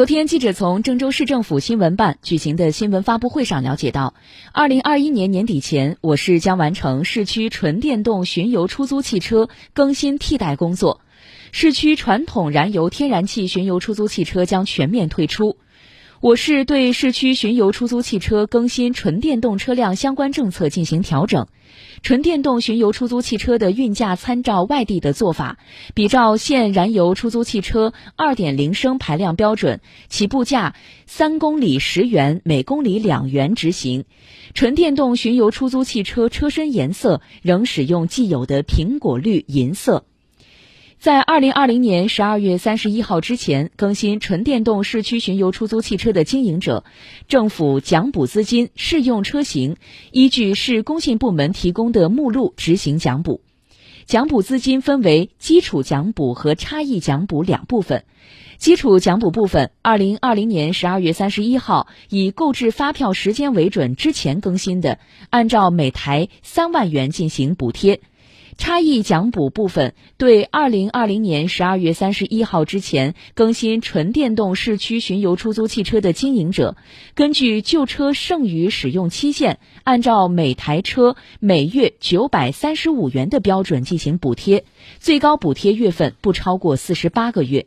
昨天，记者从郑州市政府新闻办举行的新闻发布会上了解到，二零二一年年底前，我市将完成市区纯电动巡游出租汽车更新替代工作，市区传统燃油天然气巡游出租汽车将全面退出。我市对市区巡游出租汽车更新纯电动车辆相关政策进行调整，纯电动巡游出租汽车的运价参照外地的做法，比照现燃油出租汽车二点零升排量标准，起步价三公里十元，每公里两元执行。纯电动巡游出租汽车车身颜色仍使用既有的苹果绿银色。在二零二零年十二月三十一号之前更新纯电动市区巡游出租汽车的经营者，政府奖补资金适用车型依据市工信部门提供的目录执行奖补。奖补资金分为基础奖补和差异奖补两部分。基础奖补部分，二零二零年十二月三十一号以购置发票时间为准之前更新的，按照每台三万元进行补贴。差异奖补部分对二零二零年十二月三十一号之前更新纯电动市区巡游出租汽车的经营者，根据旧车剩余使用期限，按照每台车每月九百三十五元的标准进行补贴，最高补贴月份不超过四十八个月。